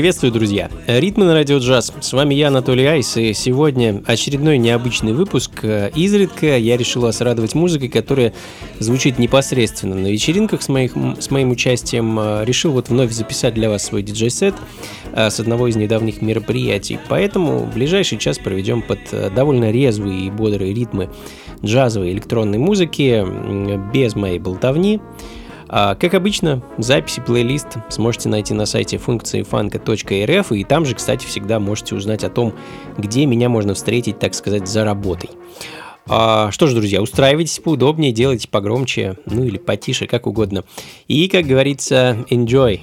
Приветствую, друзья! Ритмы на радио джаз. С вами я, Анатолий Айс, и сегодня очередной необычный выпуск. Изредка я решил вас радовать музыкой, которая звучит непосредственно на вечеринках с, моих, с моим участием. Решил вот вновь записать для вас свой диджей-сет а, с одного из недавних мероприятий. Поэтому ближайший час проведем под довольно резвые и бодрые ритмы джазовой электронной музыки, без моей болтовни. А, как обычно, записи плейлист сможете найти на сайте функции фанка.рф, и там же, кстати, всегда можете узнать о том, где меня можно встретить, так сказать, за работой. А, что ж, друзья, устраивайтесь поудобнее, делайте погромче, ну или потише, как угодно. И, как говорится, enjoy!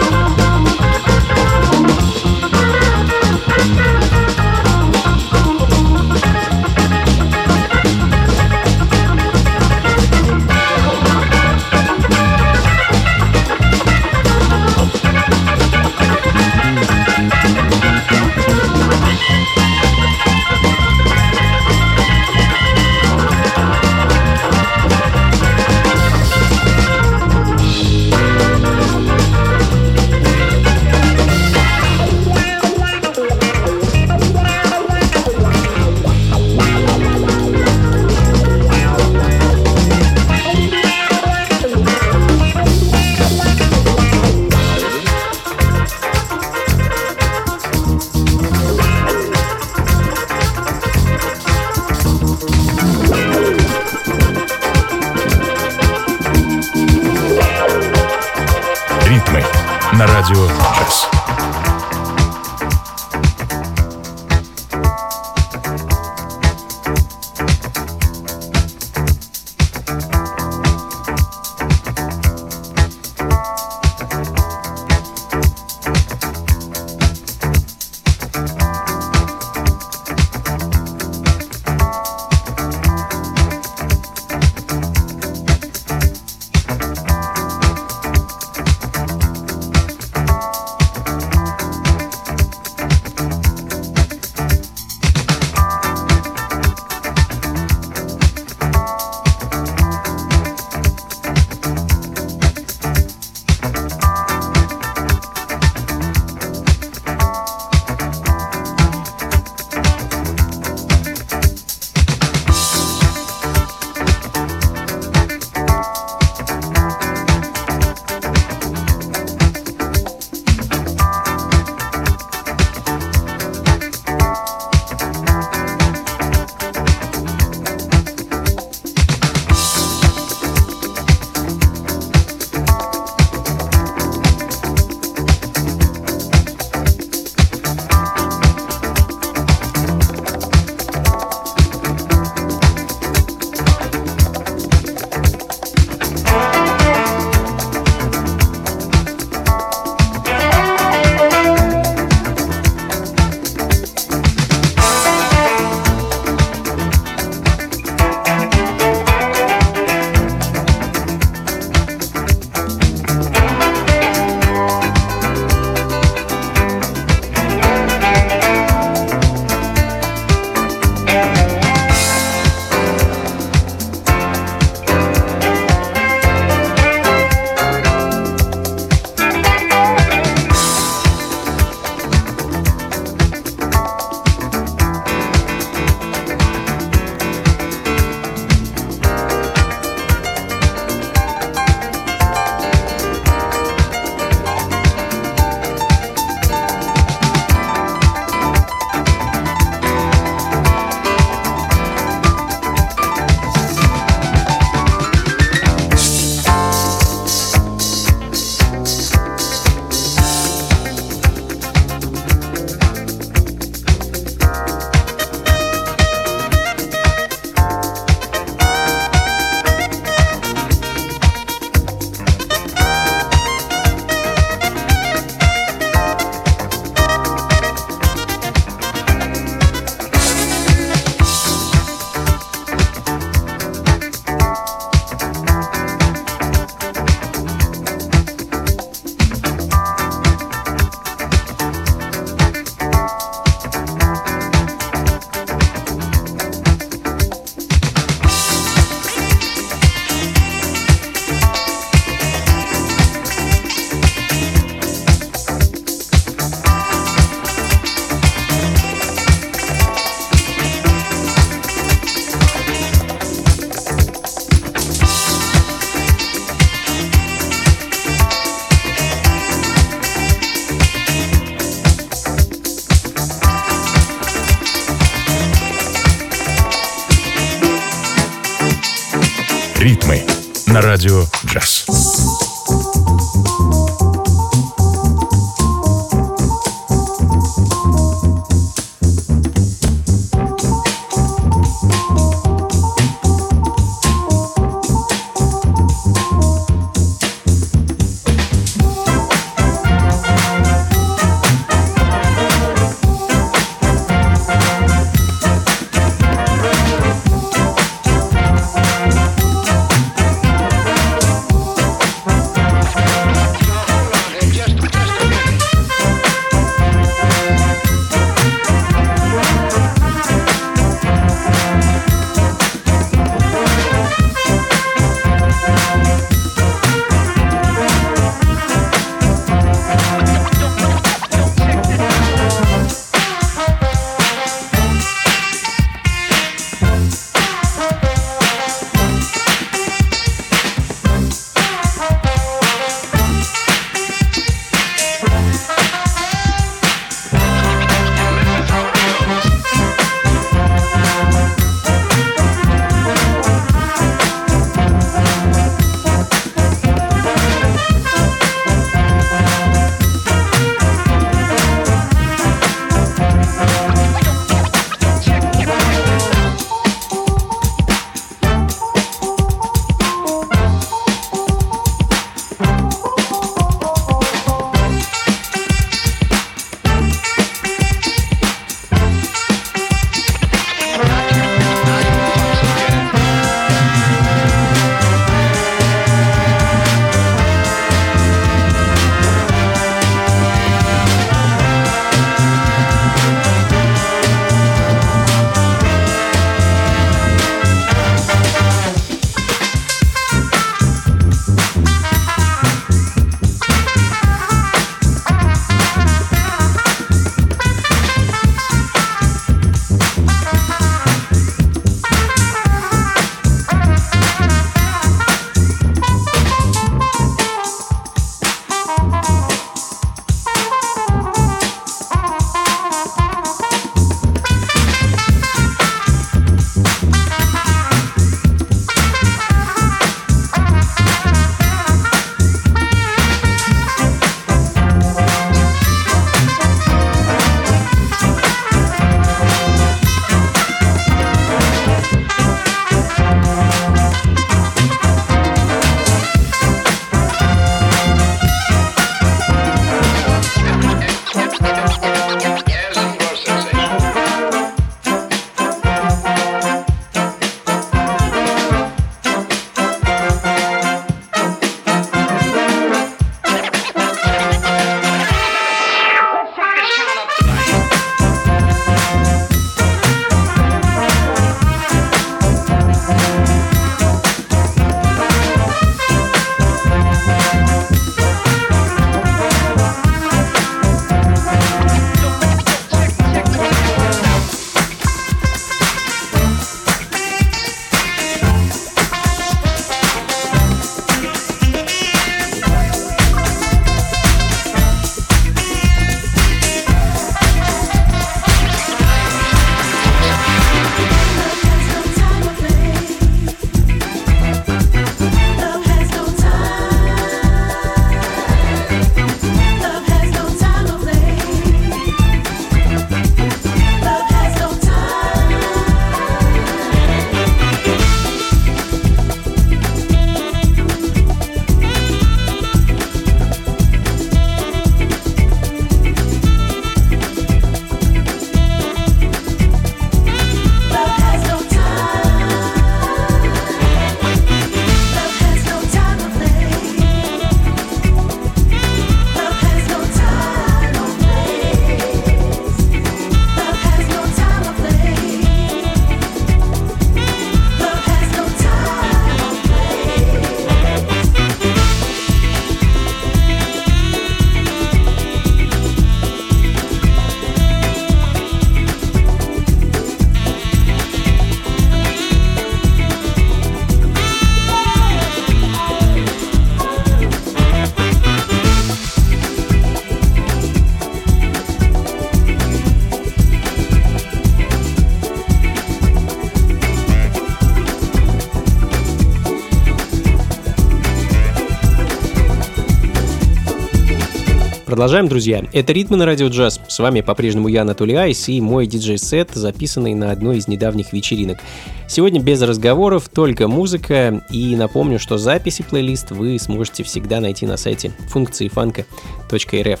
Продолжаем, друзья. Это «Ритмы на радио джаз». С вами по-прежнему я, Анатолий Айс, и мой диджей-сет, записанный на одной из недавних вечеринок. Сегодня без разговоров, только музыка. И напомню, что записи плейлист вы сможете всегда найти на сайте функции фанка.рф.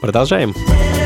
Продолжаем. Продолжаем.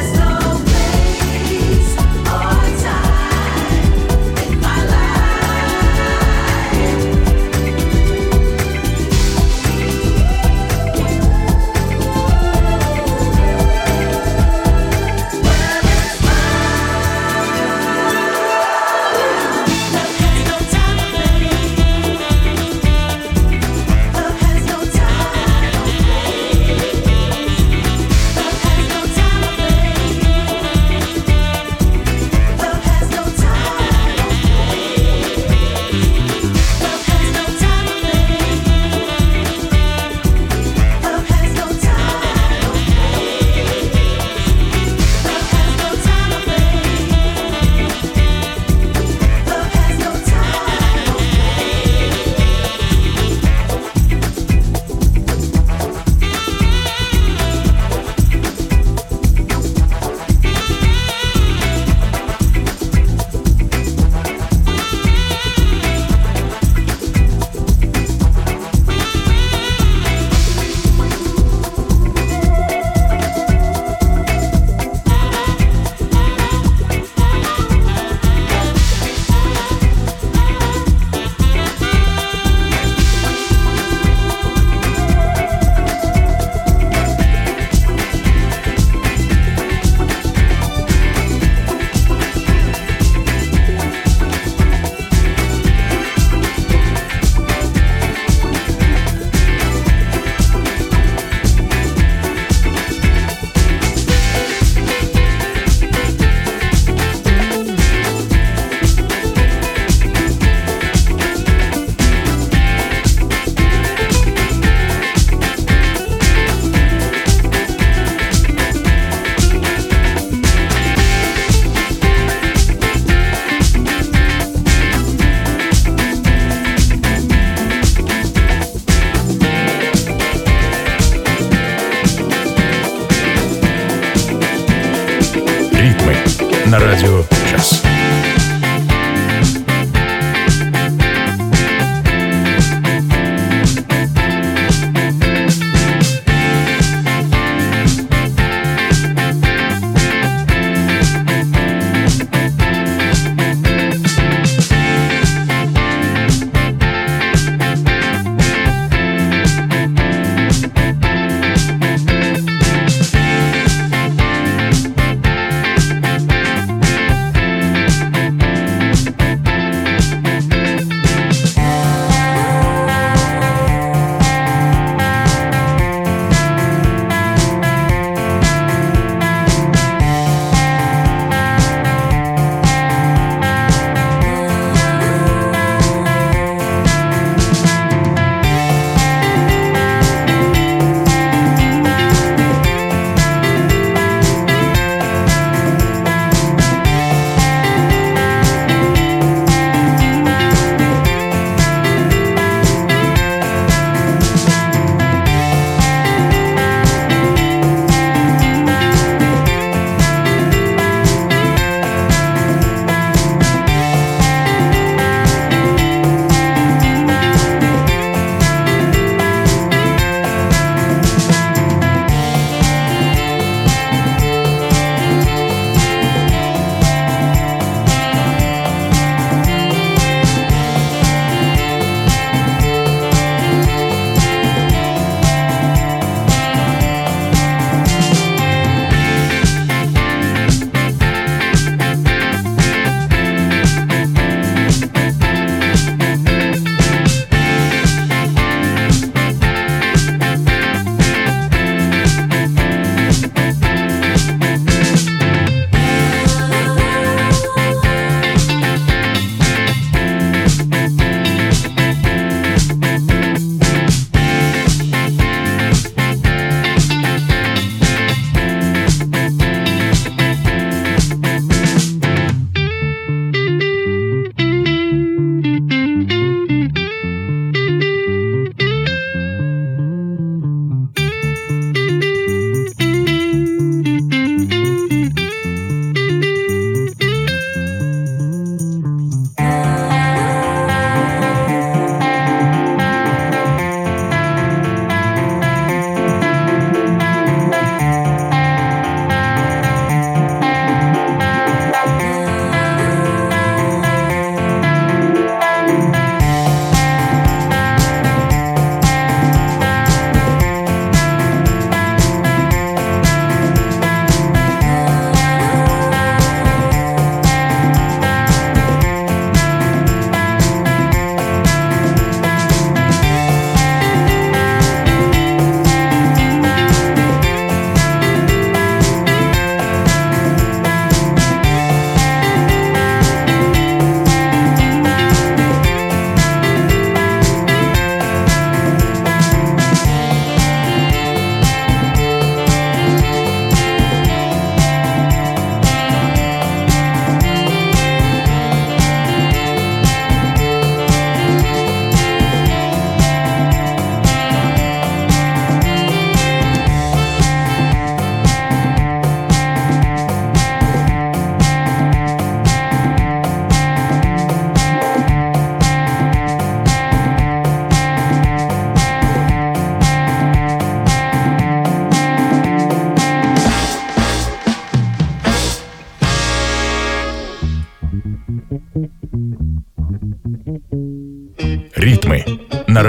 на радио «Час».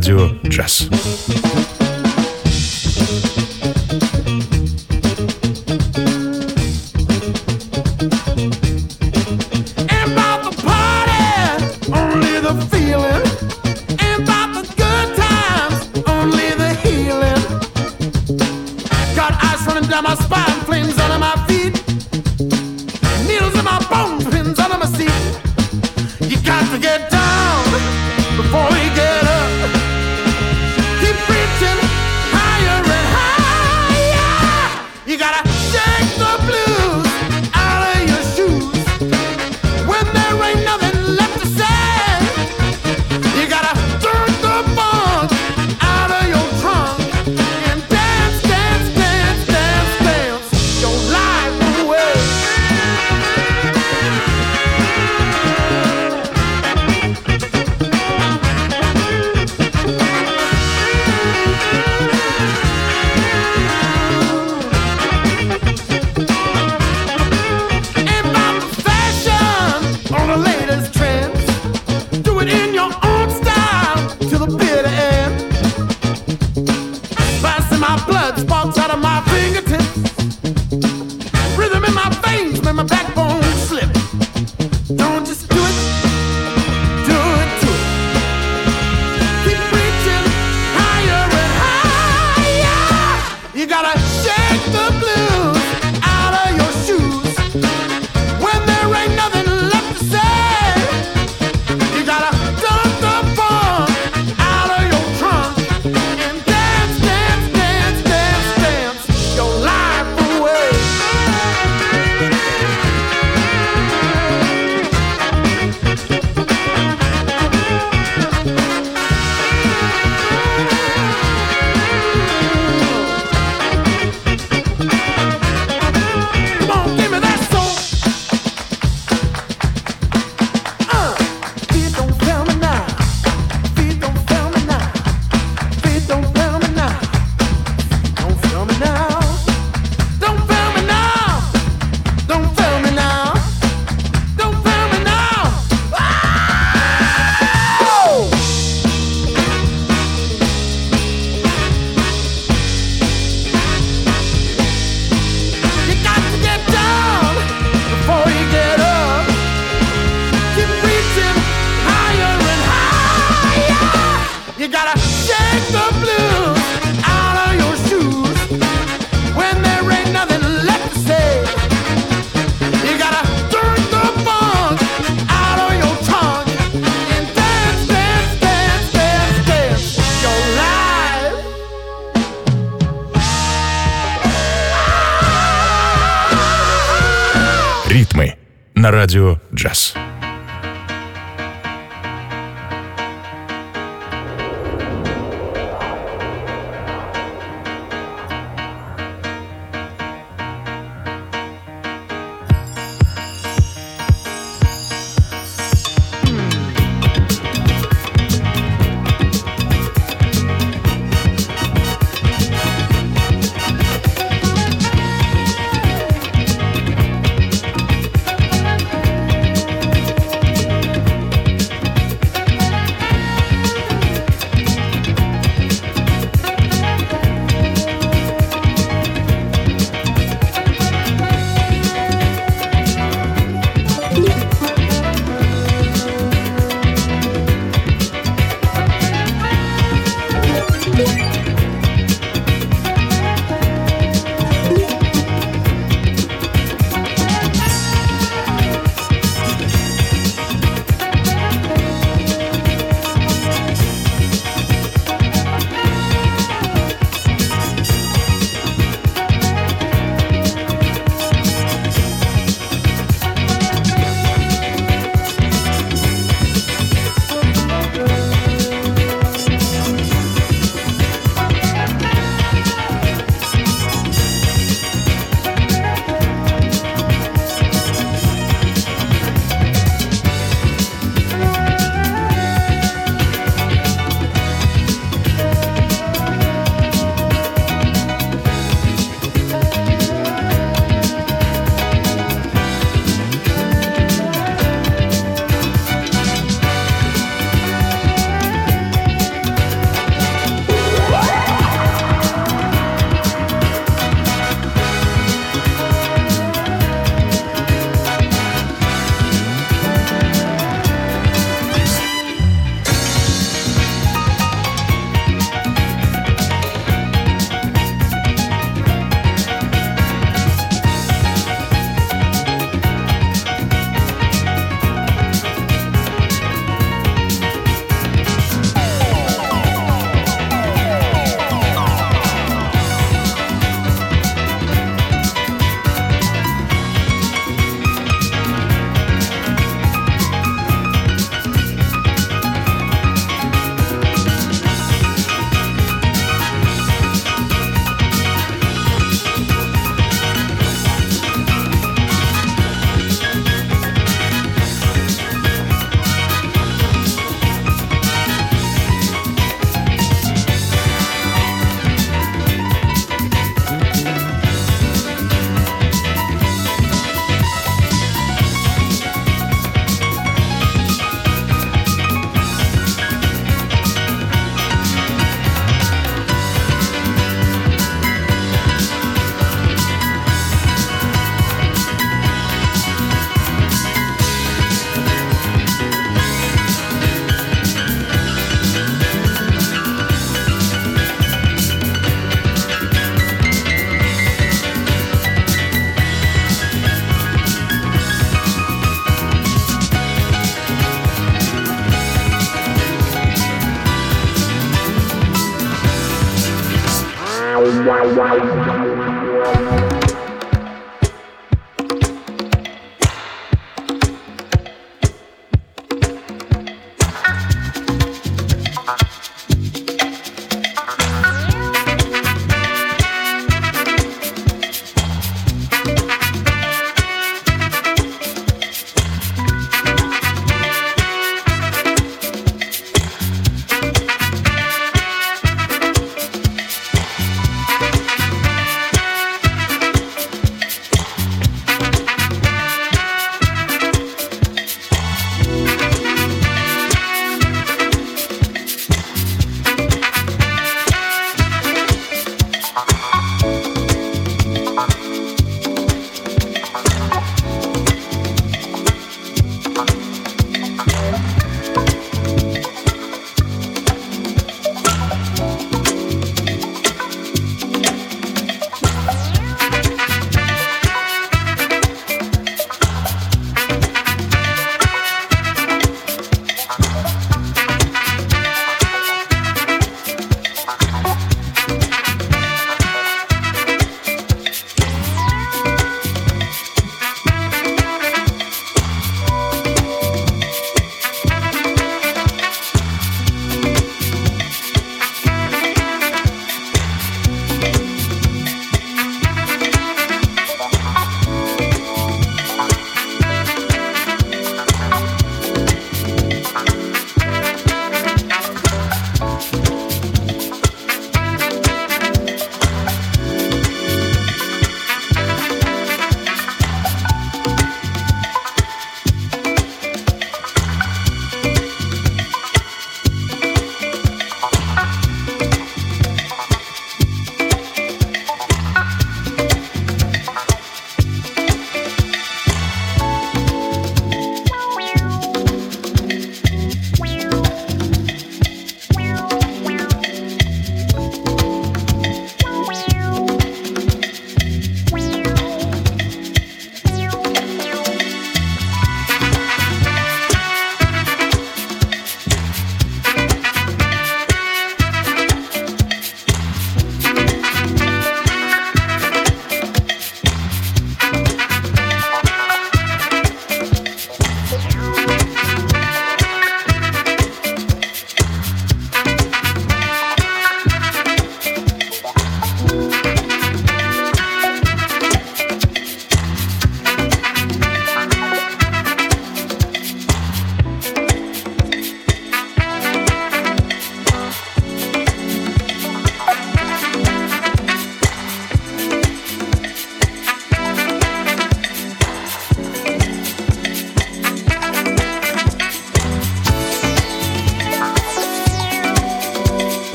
На радио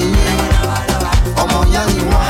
ni ọmọ ìyá ni wá.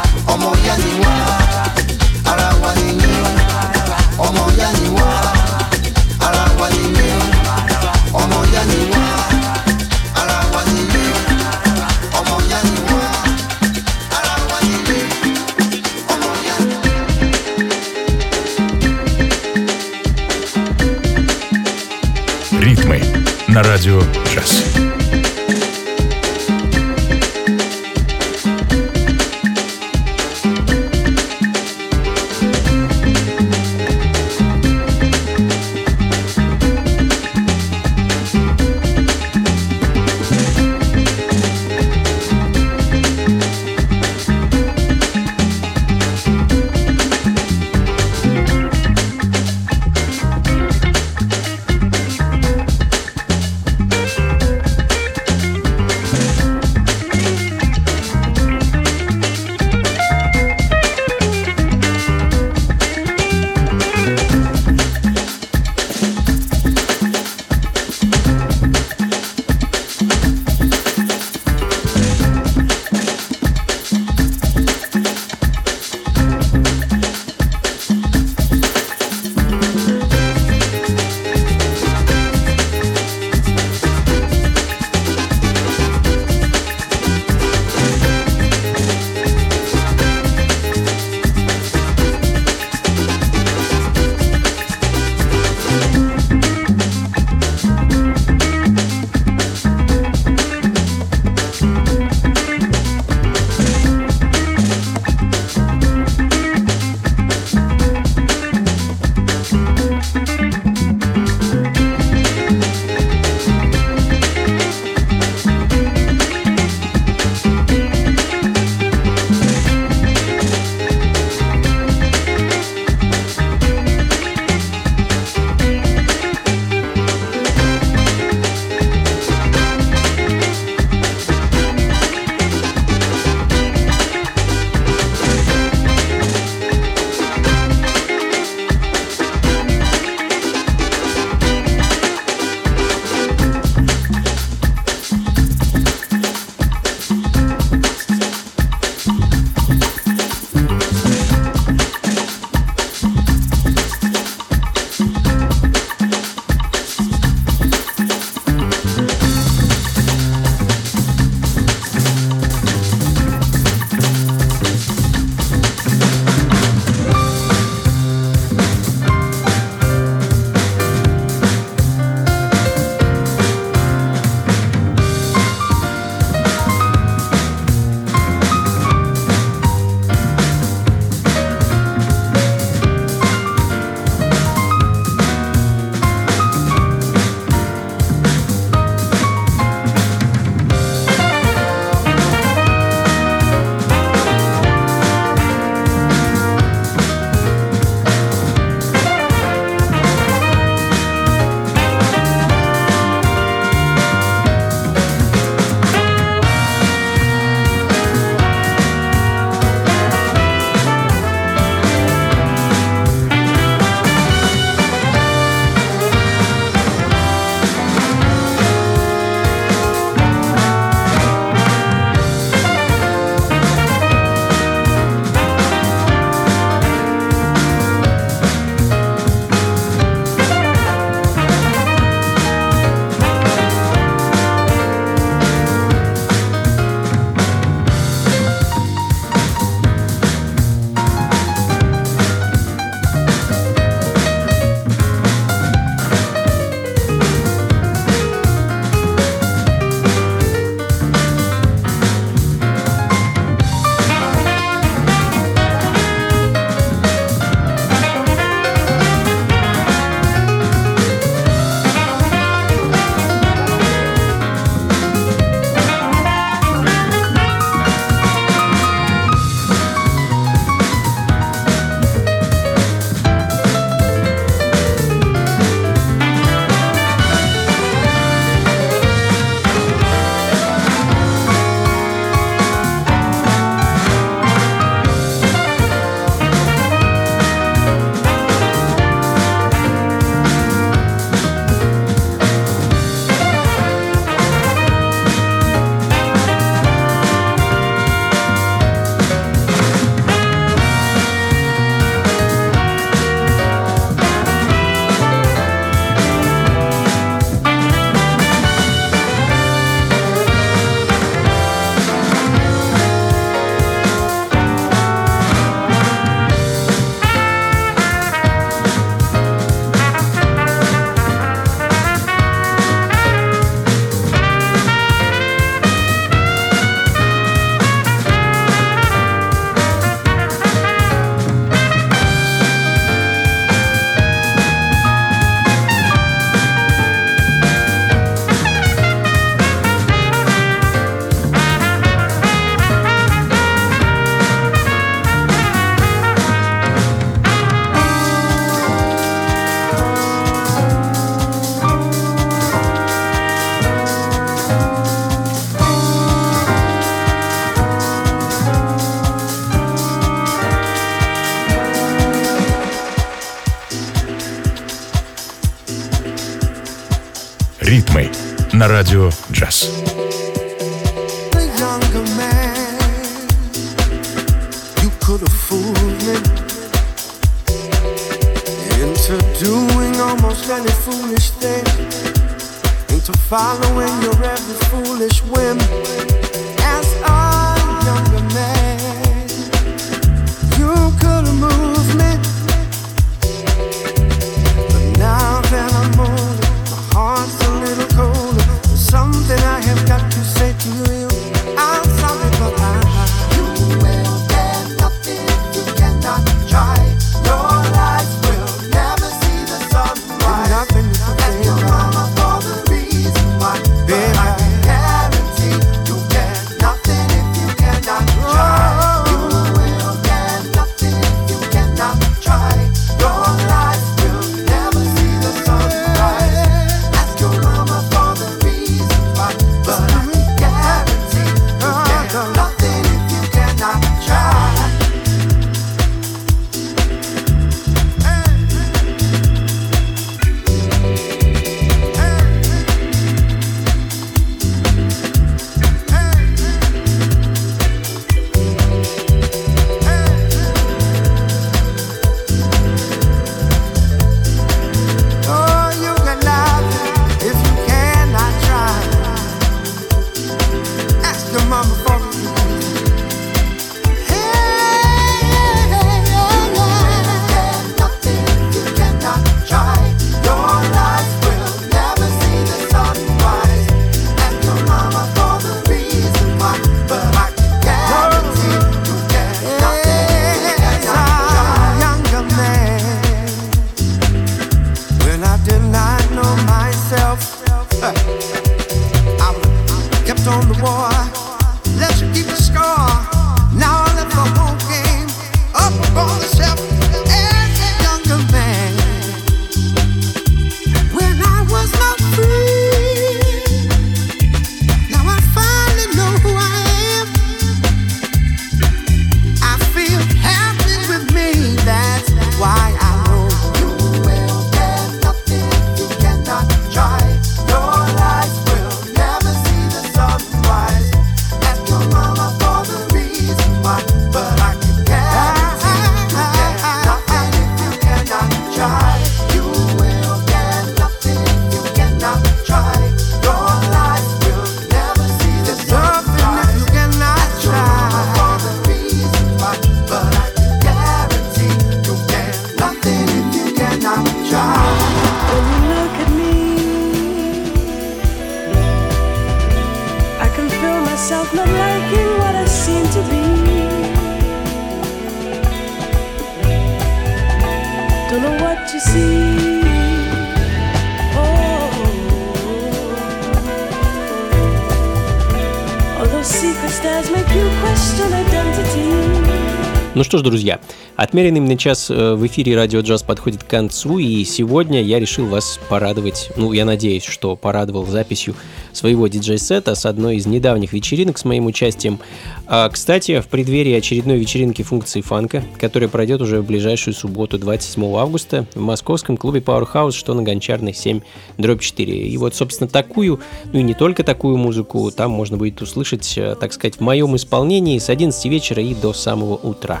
Ну что ж, друзья, Отмеренный мне час э, в эфире «Радио Джаз» подходит к концу, и сегодня я решил вас порадовать, ну, я надеюсь, что порадовал записью своего диджей-сета с одной из недавних вечеринок с моим участием. А, кстати, в преддверии очередной вечеринки функции фанка, которая пройдет уже в ближайшую субботу, 27 августа, в московском клубе Powerhouse, что на Гончарной 7, дробь 4. И вот, собственно, такую, ну и не только такую музыку, там можно будет услышать, э, так сказать, в моем исполнении с 11 вечера и до самого утра.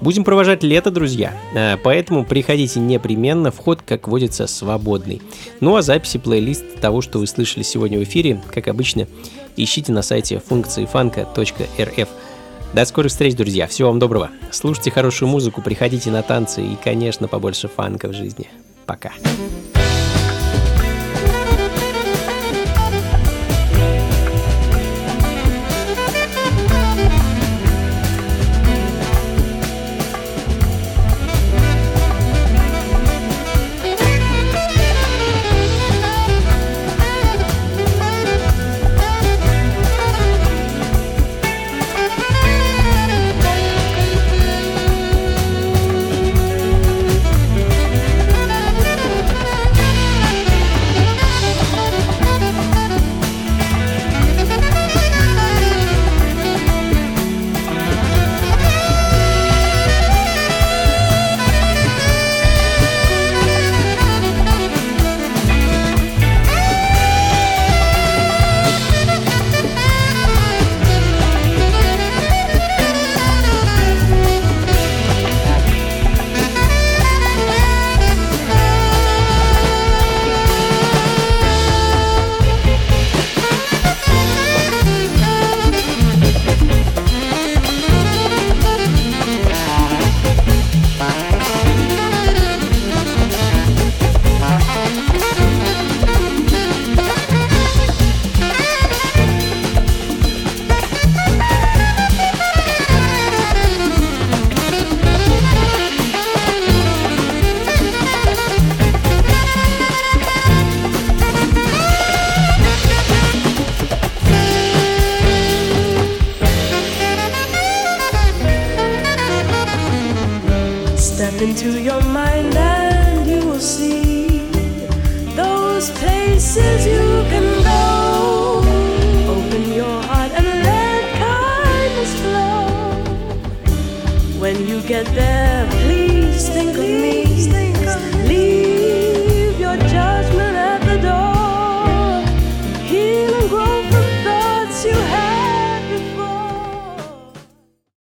Будем провожать лето, друзья, э, поэтому приходите непременно, вход, как водится, свободный. Ну а записи плейлист того, что вы слышали сегодня в эфире, как обычно, ищите на сайте функциифанка.рф. До скорых встреч, друзья. Всего вам доброго. Слушайте хорошую музыку, приходите на танцы и, конечно, побольше фанка в жизни. Пока. Пока.